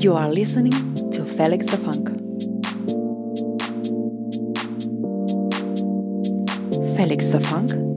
You are listening to Felix the Funk. Felix the Funk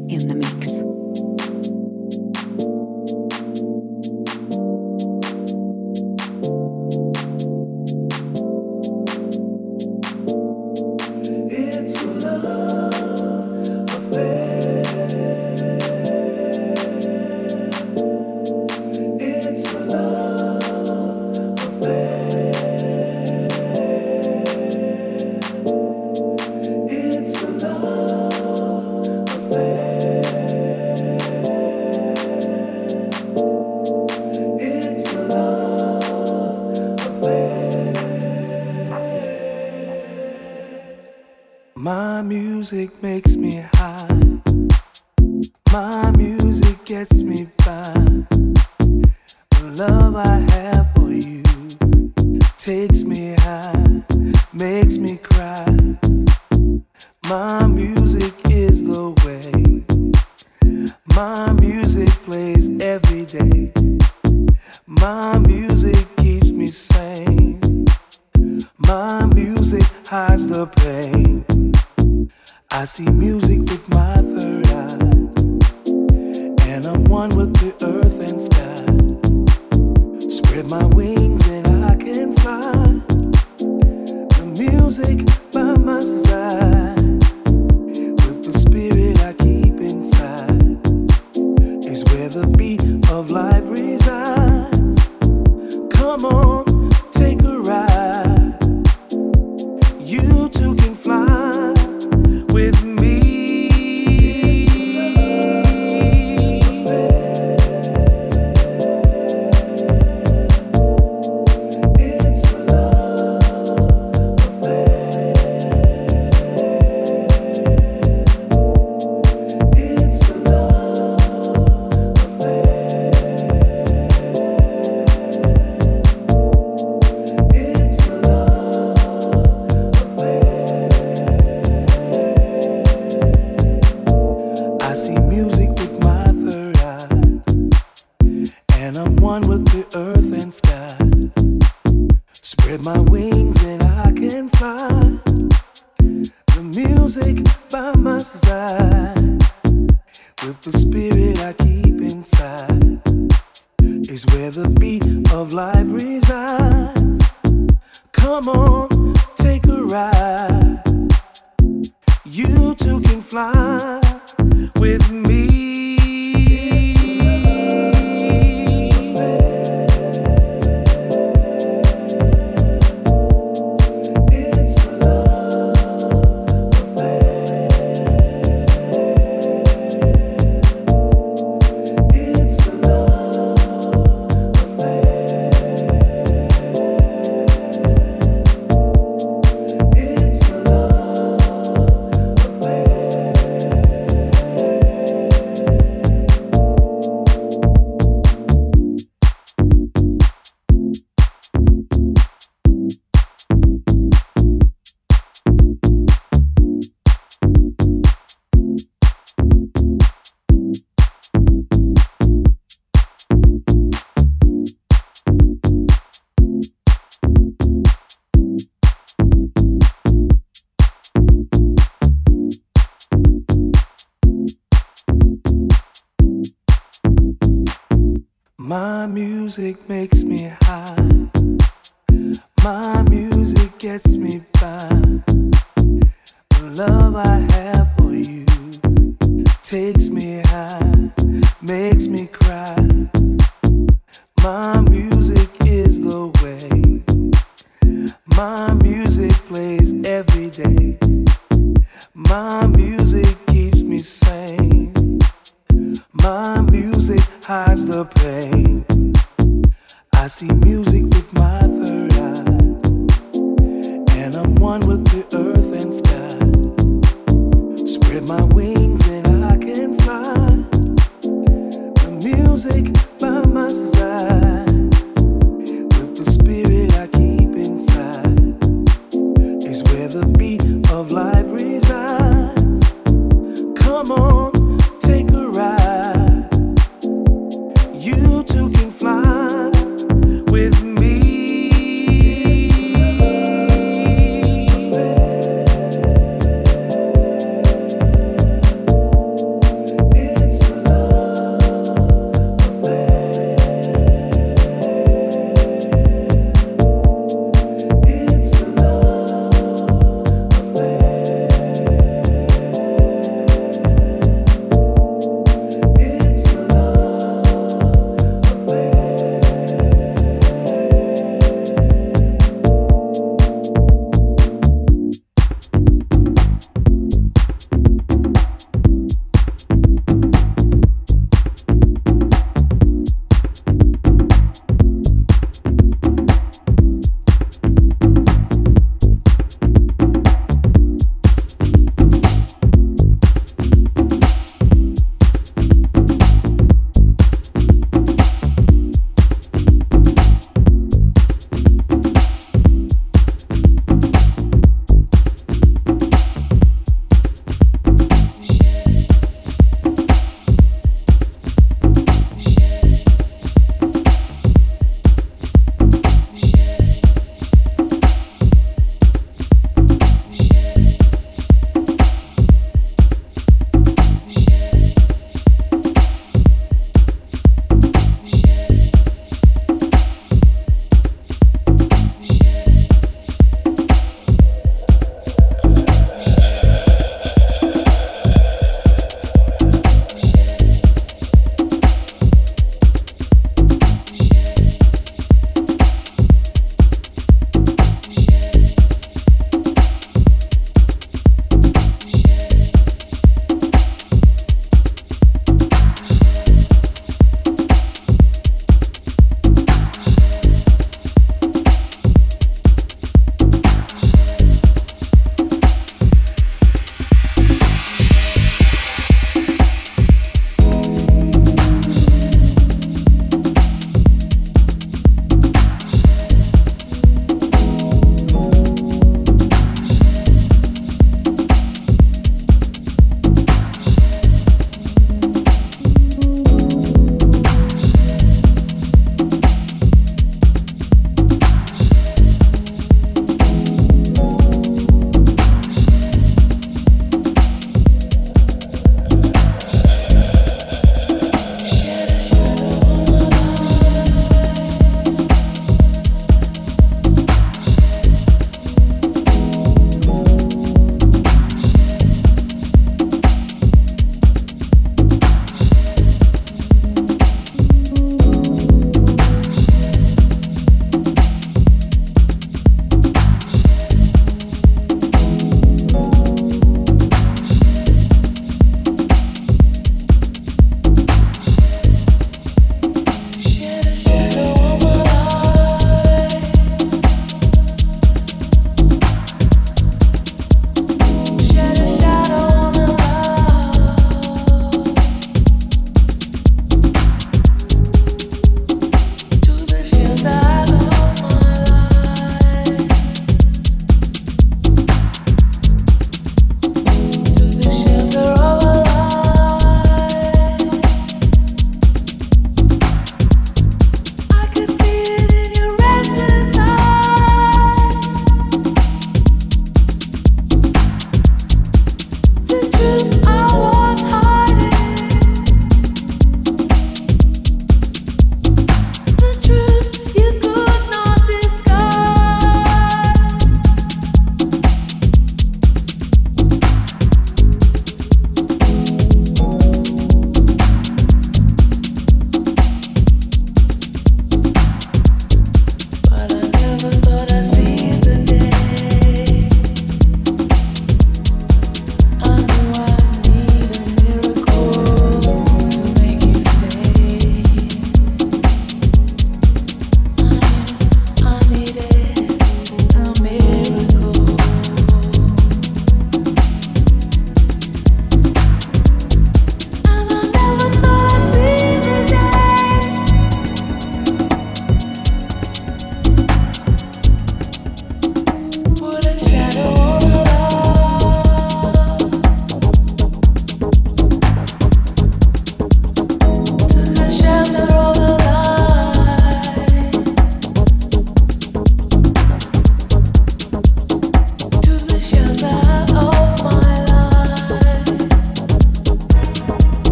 My music makes me high. My music gets me